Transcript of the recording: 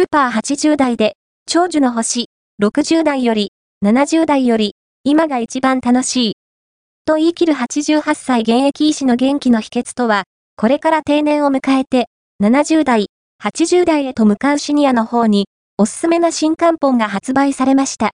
スーパー80代で、長寿の星、60代より、70代より、今が一番楽しい。と言い切る88歳現役医師の元気の秘訣とは、これから定年を迎えて、70代、80代へと向かうシニアの方に、おすすめな新刊本が発売されました。